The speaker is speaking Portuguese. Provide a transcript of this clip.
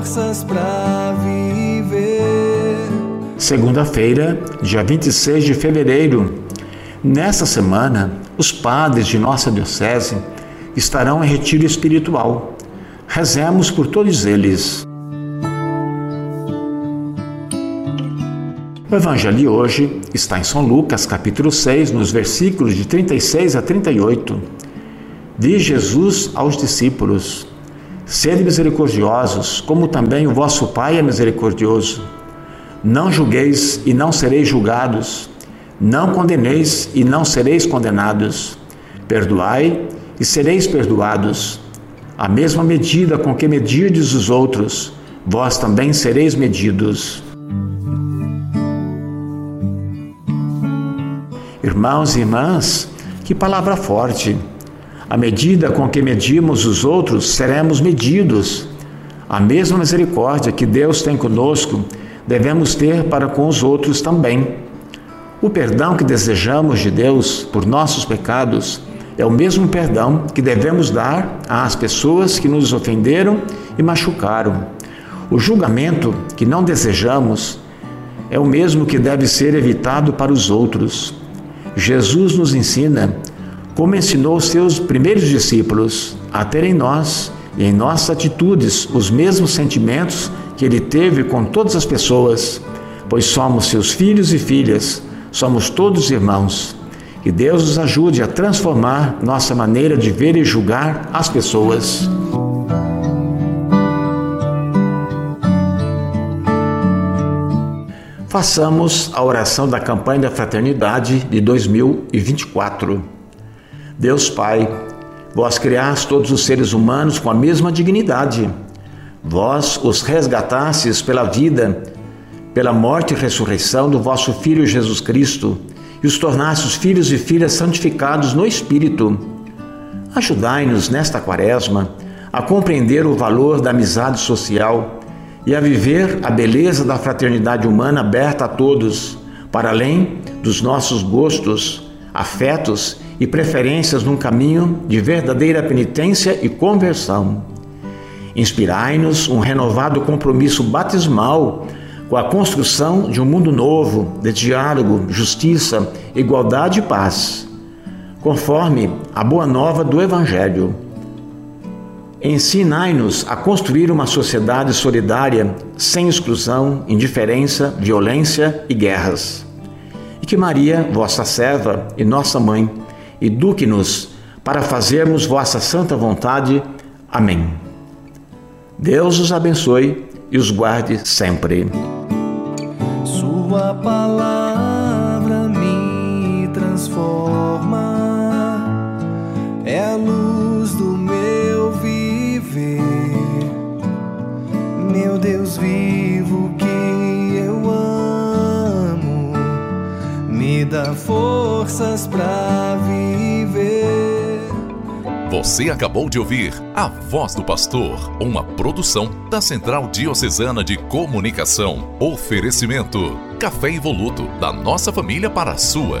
forças para viver. Segunda-feira, dia 26 de fevereiro. Nessa semana, os padres de nossa Diocese estarão em retiro espiritual. Rezemos por todos eles. O evangelho de hoje está em São Lucas, capítulo 6, nos versículos de 36 a 38. Diz Jesus aos discípulos: Sede misericordiosos, como também o vosso Pai é misericordioso. Não julgueis e não sereis julgados. Não condeneis e não sereis condenados. Perdoai e sereis perdoados. A mesma medida com que medirdes os outros, vós também sereis medidos. Irmãos e irmãs, que palavra forte! À medida com que medimos os outros, seremos medidos. A mesma misericórdia que Deus tem conosco, devemos ter para com os outros também. O perdão que desejamos de Deus por nossos pecados é o mesmo perdão que devemos dar às pessoas que nos ofenderam e machucaram. O julgamento que não desejamos é o mesmo que deve ser evitado para os outros. Jesus nos ensina como ensinou os seus primeiros discípulos a ter em nós e em nossas atitudes os mesmos sentimentos que ele teve com todas as pessoas, pois somos seus filhos e filhas, somos todos irmãos. Que Deus nos ajude a transformar nossa maneira de ver e julgar as pessoas. Façamos a oração da campanha da fraternidade de 2024. Deus Pai, vós criaste todos os seres humanos com a mesma dignidade. Vós os resgatastes pela vida, pela morte e ressurreição do vosso Filho Jesus Cristo e os tornastes filhos e filhas santificados no Espírito. Ajudai-nos nesta quaresma a compreender o valor da amizade social e a viver a beleza da fraternidade humana aberta a todos, para além dos nossos gostos, afetos e preferências num caminho de verdadeira penitência e conversão. Inspirai-nos um renovado compromisso batismal com a construção de um mundo novo, de diálogo, justiça, igualdade e paz, conforme a boa nova do Evangelho. Ensinai-nos a construir uma sociedade solidária, sem exclusão, indiferença, violência e guerras. E que Maria, vossa serva e nossa mãe, eduque-nos para fazermos vossa santa vontade. Amém. Deus os abençoe e os guarde sempre. Sua palavra me transforma, é a luz do meu viver. Meu Deus vivo que eu amo, me dá forças para viver. Você acabou de ouvir A Voz do Pastor, uma produção da Central Diocesana de Comunicação. Oferecimento: Café Evoluto, da nossa família para a sua.